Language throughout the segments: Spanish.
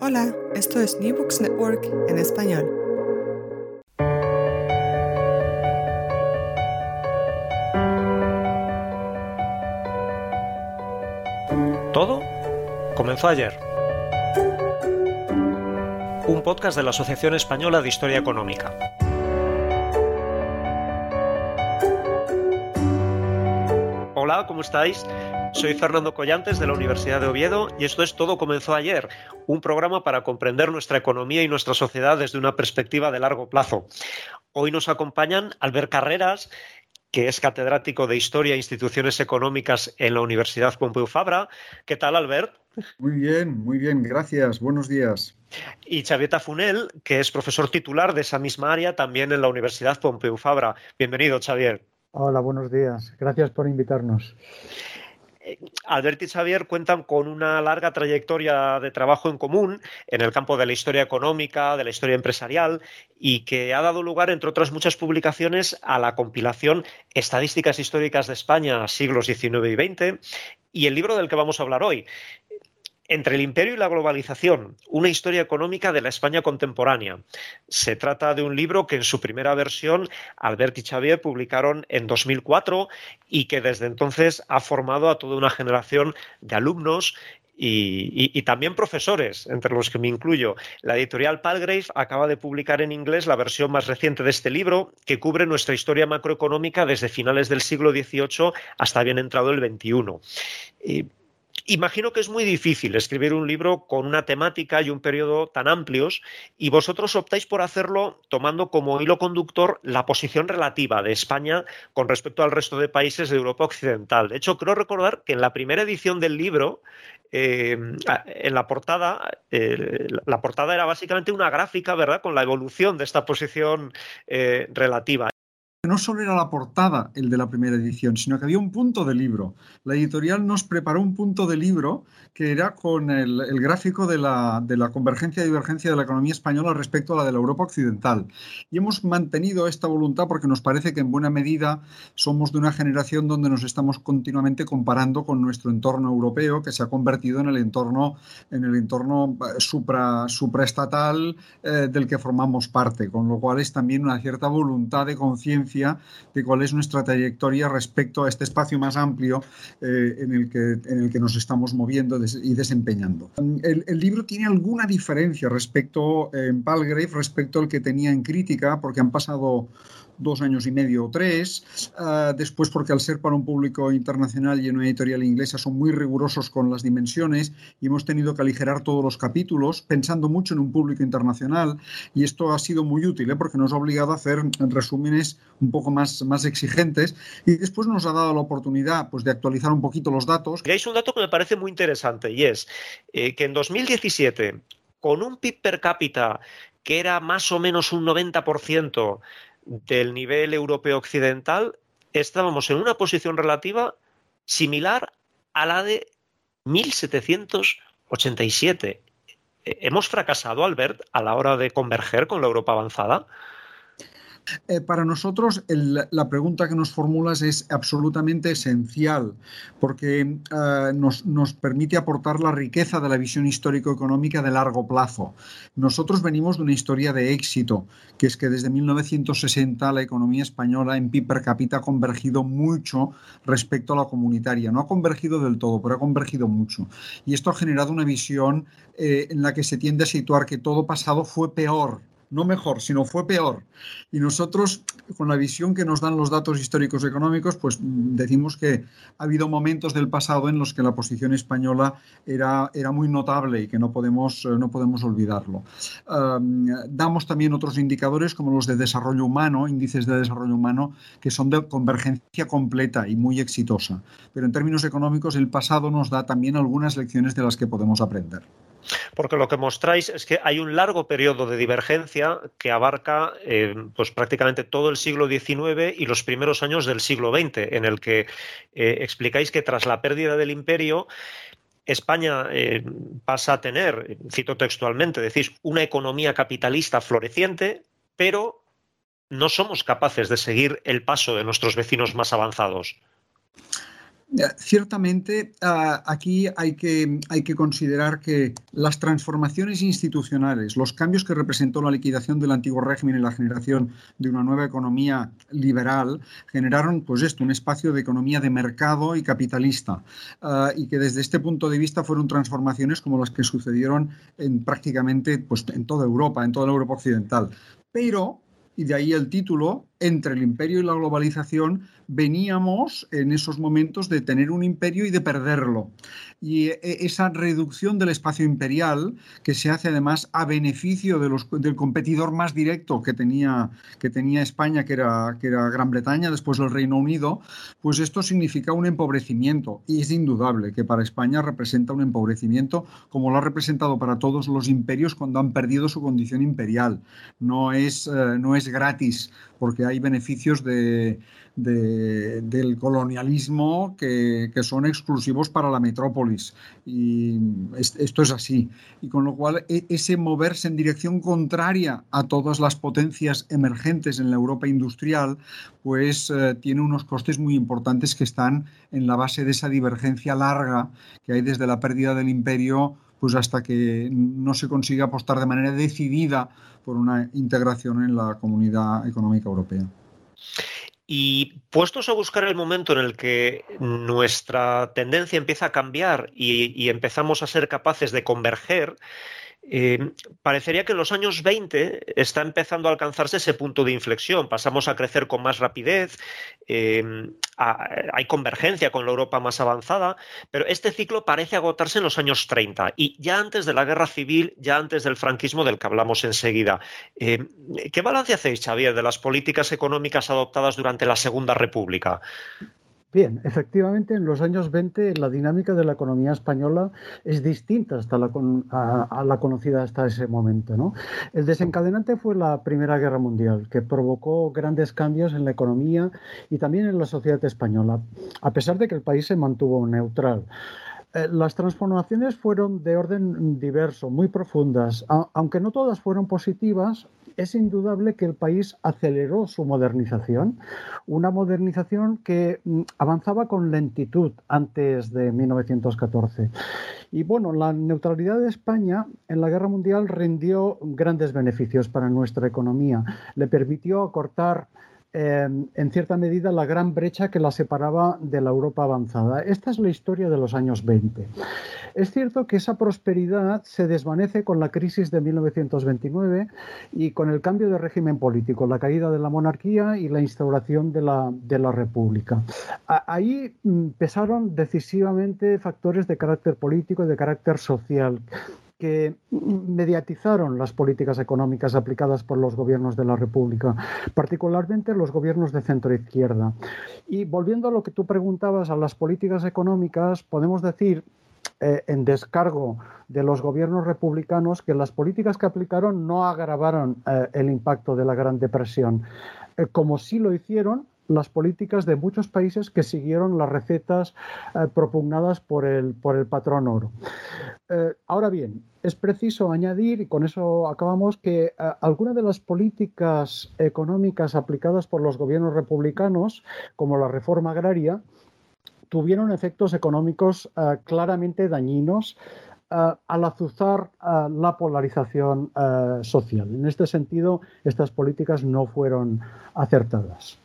Hola, esto es New Books Network en español. Todo comenzó ayer. Un podcast de la Asociación Española de Historia Económica. Hola, ¿cómo estáis? Soy Fernando Collantes de la Universidad de Oviedo y esto es Todo comenzó ayer, un programa para comprender nuestra economía y nuestra sociedad desde una perspectiva de largo plazo. Hoy nos acompañan Albert Carreras, que es catedrático de Historia e Instituciones Económicas en la Universidad Pompeu Fabra. ¿Qué tal, Albert? Muy bien, muy bien, gracias. Buenos días. Y Xavier Tafunel, que es profesor titular de esa misma área también en la Universidad Pompeu Fabra. Bienvenido, Xavier. Hola, buenos días. Gracias por invitarnos. Albert y Xavier cuentan con una larga trayectoria de trabajo en común en el campo de la historia económica, de la historia empresarial y que ha dado lugar, entre otras muchas publicaciones, a la compilación Estadísticas históricas de España, siglos XIX y XX, y el libro del que vamos a hablar hoy, entre el imperio y la globalización, una historia económica de la España contemporánea. Se trata de un libro que en su primera versión Albert y Xavier publicaron en 2004 y que desde entonces ha formado a toda una generación de alumnos y, y, también profesores, entre los que me incluyo. La editorial Palgrave acaba de publicar en inglés la versión más reciente de este libro, que cubre nuestra historia macroeconómica desde finales del siglo XVIII hasta bien entrado el XXI. Imagino que es muy difícil escribir un libro con una temática y un periodo tan amplios y vosotros optáis por hacerlo tomando como hilo conductor la posición relativa de España con respecto al resto de países de Europa Occidental. De hecho, creo recordar que en la primera edición del libro, eh, en la portada, la portada era básicamente una gráfica, ¿verdad?, con la evolución de esta posición eh, relativa no solo era la portada el de la primera edición, sino que había un punto de libro. La editorial nos preparó un punto de libro que era con el, gráfico de la, de la, convergencia y divergencia de la economía española respecto a la de la Europa occidental. Y hemos mantenido esta voluntad porque nos parece que en buena medida somos de una generación donde nos estamos continuamente comparando con nuestro entorno europeo, que se ha convertido en el entorno, en el entorno eh, supra, supraestatal eh, del que formamos parte, con lo cual es también una cierta voluntad de conciencia de cuál es nuestra trayectoria respecto a este espacio más amplio eh, en, el que, en el que nos estamos moviendo y desempeñando. El, libro tiene alguna diferencia respecto en Palgrave, respecto al que tenía en crítica, porque han pasado dos años y medio o tres. Uh, después, porque al ser para un público internacional y en una editorial inglesa son muy rigurosos con las dimensiones y hemos tenido que aligerar todos los capítulos pensando mucho en un público internacional y esto ha sido muy útil ¿eh? porque nos ha obligado a hacer resúmenes un poco más, más exigentes y después nos ha dado la oportunidad pues, de actualizar un poquito los datos. Hay un dato que me parece muy interesante y es eh, que en 2017, con un PIB per cápita que era más o menos un 90% del nivel europeo occidental, estábamos en una posición relativa similar a la de 1787. ¿Hemos fracasado, Albert, a la hora de converger con la Europa avanzada? Eh, para nosotros la pregunta que nos formulas es absolutamente esencial porque eh, nos, permite aportar la riqueza de la visión histórico-económica de largo plazo. Nosotros venimos de una historia de éxito, que es que desde 1960 la economía española en PIB per cápita ha convergido mucho respecto a la comunitaria. No ha convergido del todo, pero ha convergido mucho. Y esto ha generado una visión eh, en la que se tiende a situar que todo pasado fue peor no mejor, sino fue peor. Y nosotros, con la visión que nos dan los datos históricos económicos, pues decimos que ha habido momentos del pasado en los que la posición española era, era muy notable y que no podemos, no podemos olvidarlo. damos también otros indicadores como los de desarrollo humano, índices de desarrollo humano, que son de convergencia completa y muy exitosa. Pero en términos económicos, el pasado nos da también algunas lecciones de las que podemos aprender. Porque lo que mostráis es que hay un largo periodo de divergencia que abarca eh, pues prácticamente todo el siglo XIX y los primeros años del siglo XX, en el que eh, explicáis que tras la pérdida del imperio, España eh, pasa a tener, cito textualmente, decís, una economía capitalista floreciente, pero no somos capaces de seguir el paso de nuestros vecinos más avanzados. Ciertamente, ah, aquí hay que, hay que considerar que las transformaciones institucionales, los cambios que representó la liquidación del antiguo régimen y la generación de una nueva economía liberal, generaron pues esto, un espacio de economía de mercado y capitalista, ah, y que desde este punto de vista fueron transformaciones como las que sucedieron en prácticamente pues, en toda Europa, en toda la Europa occidental. Pero y de ahí el título, entre el imperio y la globalización, veníamos en esos momentos de tener un imperio y de perderlo. Y e, esa reducción del espacio imperial, que se hace además a beneficio del competidor más directo que tenía, que tenía España, que era, que era Gran Bretaña, después el Reino Unido, pues esto significa un empobrecimiento. Y es indudable que para España representa un empobrecimiento, como lo ha representado para todos los imperios cuando han perdido su condición imperial. No es, eh, no es gratis, porque hay beneficios de, del colonialismo que, son exclusivos para la metrópolis. Y esto es así. Y con lo cual, e, ese moverse en dirección contraria a todas las potencias emergentes en la Europa industrial, pues eh, tiene unos costes muy importantes que están en la base de esa divergencia larga que hay desde la pérdida del imperio pues hasta que no se consiga apostar de manera decidida por una integración en la comunidad económica europea. Y puestos a buscar el momento en el que nuestra tendencia empieza a cambiar y, empezamos a ser capaces de converger, eh, parecería que en los años 20 está empezando a alcanzarse ese punto de inflexión. Pasamos a crecer con más rapidez, eh, hay convergencia con la Europa más avanzada, pero este ciclo parece agotarse en los años 30 y ya antes de la guerra civil, ya antes del franquismo del que hablamos enseguida. Eh, ¿Qué balance hacéis, Xavier, de las políticas económicas adoptadas durante la Segunda República? Bien, efectivamente, en los años 20 la dinámica de la economía española es distinta hasta la, a, la conocida hasta ese momento. El desencadenante fue la Primera Guerra Mundial, que provocó grandes cambios en la economía y también en la sociedad española, a pesar de que el país se mantuvo neutral. Eh, las transformaciones fueron de orden diverso, muy profundas. aunque no todas fueron positivas, es indudable que el país aceleró su modernización, una modernización que mm, avanzaba con lentitud antes de 1914. Y bueno, la neutralidad de España en la Guerra Mundial rindió grandes beneficios para nuestra economía. Le permitió acortar En cierta medida la gran brecha que la separaba de la Europa avanzada. Esta es la historia de los años 20. Es cierto que esa prosperidad se desvanece con la crisis de 1929 y con el cambio de régimen político, la caída de la monarquía y la instauración de la, de la República. Ahí mm, pesaron decisivamente factores de carácter político y de carácter social que mediatizaron las políticas económicas aplicadas por los gobiernos de la República, particularmente los gobiernos de centro izquierda. Y volviendo a lo que tú preguntabas a las políticas económicas, podemos decir eh, en descargo de los gobiernos republicanos que las políticas que aplicaron no agravaron eh, el impacto de la Gran Depresión, eh, como sí lo hicieron las políticas de muchos países que siguieron las recetas propugnadas por el, por el patrón oro. ahora bien, es preciso añadir, y con eso acabamos, que eh, algunas de las políticas económicas aplicadas por los gobiernos republicanos, como la reforma agraria, tuvieron efectos económicos eh, claramente dañinos eh, al azuzar la polarización social. En este sentido, estas políticas no fueron acertadas.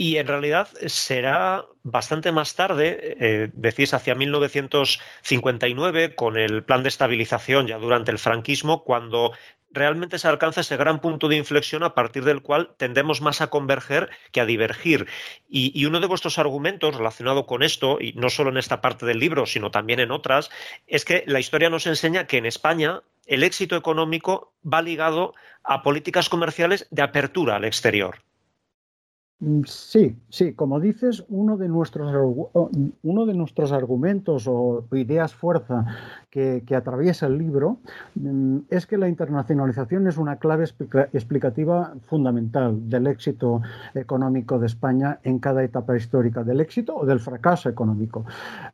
Y en realidad será bastante más tarde, eh, decís hacia 1959, con el plan de estabilización ya durante el franquismo, cuando realmente se alcanza ese gran punto de inflexión a partir del cual tendemos más a converger que a divergir. Y, y, uno de vuestros argumentos relacionado con esto, y no solo en esta parte del libro, sino también en otras, es que la historia nos enseña que en España el éxito económico va ligado a políticas comerciales de apertura al exterior. Mm, sí, sí, como dices, uno de nuestros, uno de nuestros argumentos o ideas fuerza que, atraviesa el libro mm, es que la internacionalización es una clave explicativa fundamental del éxito económico de España en cada etapa histórica, del éxito o del fracaso económico.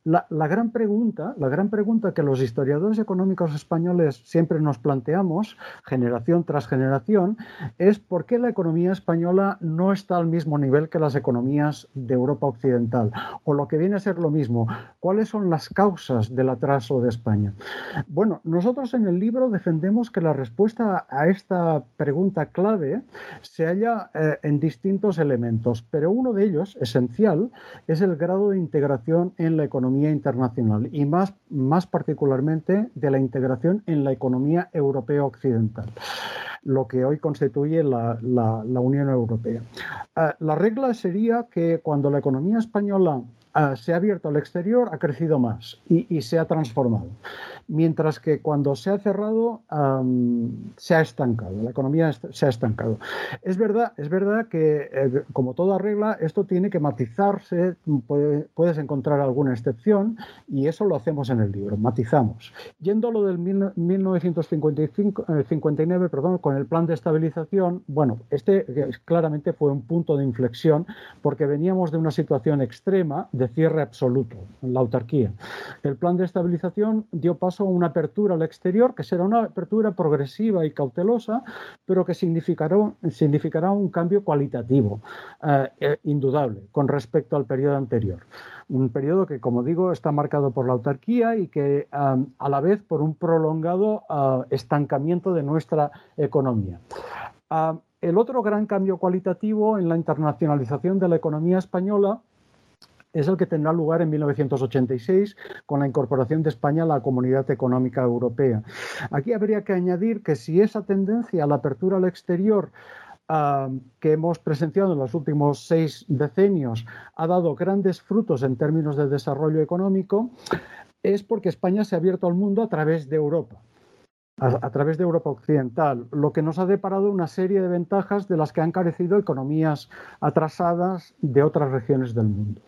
La, gran pregunta, la gran pregunta que los historiadores económicos españoles siempre nos planteamos, generación tras generación, es por qué la economía española no está al mismo nivel que las economías de Europa Occidental, o lo que viene a ser lo mismo, cuáles son las causas del atraso de España. Bueno, nosotros en el libro defendemos que la respuesta a esta pregunta clave se halla eh, en distintos elementos, pero uno de ellos, esencial, es el grado de integración en la economía internacional y más, más particularmente de la integración en la economía europea occidental lo que hoy constituye la, Unión Europea. Eh, la regla sería que cuando la economía española se ha abierto al exterior, ha crecido más y se ha transformado mientras que cuando se ha cerrado se ha estancado, la economía se ha estancado. Es verdad, es verdad que, eh, como toda regla, esto tiene que matizarse, puedes encontrar alguna excepción y eso lo hacemos en el libro, matizamos. Yendo a lo del 1959, eh, perdón, con el plan de estabilización, bueno, este eh, claramente fue un punto de inflexión porque veníamos de una situación extrema cierre absoluto, la autarquía. El plan de estabilización dio paso una apertura al exterior, que será una apertura progresiva y cautelosa, pero que significará, significará un cambio cualitativo, eh, eh, indudable, con respecto al periodo anterior. Un periodo que, como digo, está marcado por la autarquía y que a la vez por un prolongado ah, estancamiento de nuestra economía. Ah, el otro gran cambio cualitativo en la internacionalización de la economía española es el que tendrá lugar en 1986 con la incorporación de España a la Comunidad Económica Europea. Aquí habría que añadir que si esa tendencia a la apertura al exterior ah, que hemos presenciado en los últimos seis decenios ha dado grandes frutos en términos de desarrollo económico, es porque España se ha abierto al mundo a través de Europa a, través de Europa Occidental, lo que nos ha deparado una serie de ventajas de las que han carecido economías atrasadas de otras regiones del mundo.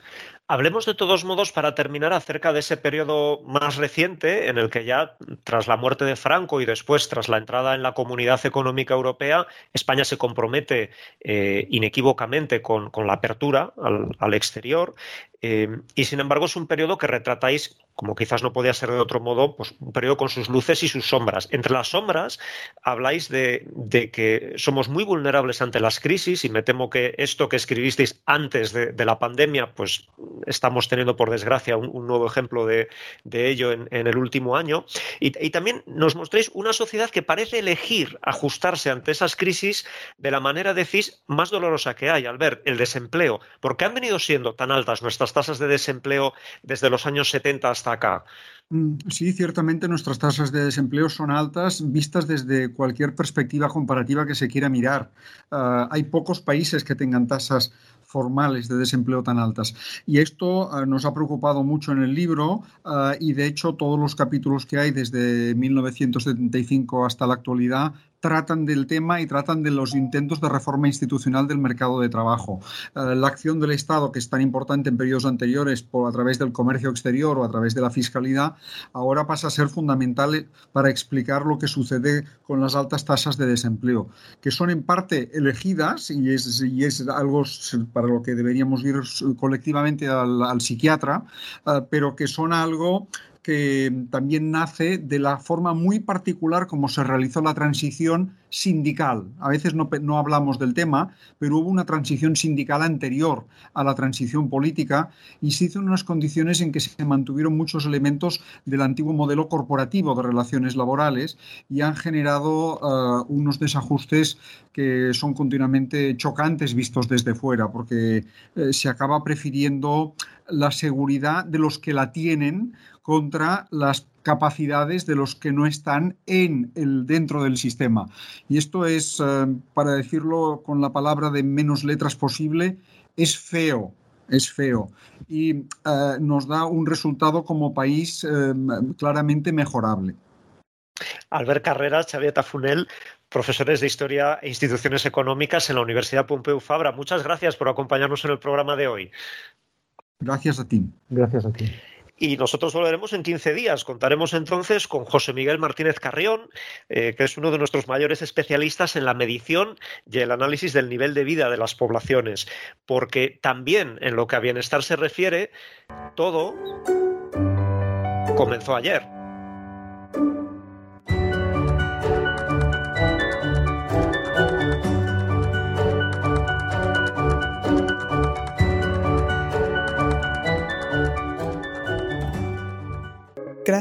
Hablemos de todos modos, para terminar, acerca de ese periodo más reciente en el que ya, tras la muerte de Franco y después tras la entrada en la Comunidad Económica Europea, España se compromete eh, inequívocamente con, la apertura al, exterior. Eh, y sin embargo, es un periodo que retratáis como quizás no podía ser de otro modo, pues un periodo con sus luces y sus sombras. Entre las sombras habláis de, que somos muy vulnerables ante las crisis y me temo que esto que escribisteis antes de, la pandemia, pues estamos teniendo por desgracia un, nuevo ejemplo de, ello en, el último año. Y, también nos mostréis una sociedad que parece elegir ajustarse ante esas crisis de la manera, decís, más dolorosa que hay al ver el desempleo. ¿Por qué han venido siendo tan altas nuestras tasas de desempleo desde los años 70 hasta acá. Mm, sí, ciertamente nuestras tasas de desempleo son altas vistas desde cualquier perspectiva comparativa que se quiera mirar. Ah, hay pocos países que tengan tasas formales de desempleo tan altas. Y esto ah, nos ha preocupado mucho en el libro ah, y de hecho todos los capítulos que hay desde 1975 hasta la actualidad tratan del tema y tratan de los intentos de reforma institucional del mercado de trabajo. Eh, la acción del Estado, que es tan importante en periodos anteriores por, a través del comercio exterior o a través de la fiscalidad, ahora pasa a ser fundamental para explicar lo que sucede con las altas tasas de desempleo, que son en parte elegidas y es, algo para lo que deberíamos ir colectivamente al, psiquiatra, eh, pero que son algo que también nace de la forma muy particular como se realizó la transición sindical. A veces no, no, hablamos del tema, pero hubo una transición sindical anterior a la transición política y se hizo en unas condiciones en que se mantuvieron muchos elementos del antiguo modelo corporativo de relaciones laborales y han generado eh, unos desajustes que son continuamente chocantes vistos desde fuera, porque eh, se acaba prefiriendo la seguridad de los que la tienen contra las capacidades de los que no están en el, dentro del sistema. Y esto es, eh, para decirlo con la palabra de menos letras posible, es feo, es feo. Y eh, nos da un resultado como país eh, claramente mejorable. Albert Carreras, Xavier Tafunel, profesores de Historia e Instituciones Económicas en la Universidad Pompeu Fabra. Muchas gracias por acompañarnos en el programa de hoy. Gracias a ti. Gracias a ti. y nosotros volveremos en 15 días. Contaremos entonces con José Miguel Martínez Carrión, eh, que es uno de nuestros mayores especialistas en la medición y el análisis del nivel de vida de las poblaciones, porque también en lo que a bienestar se refiere, todo comenzó ayer.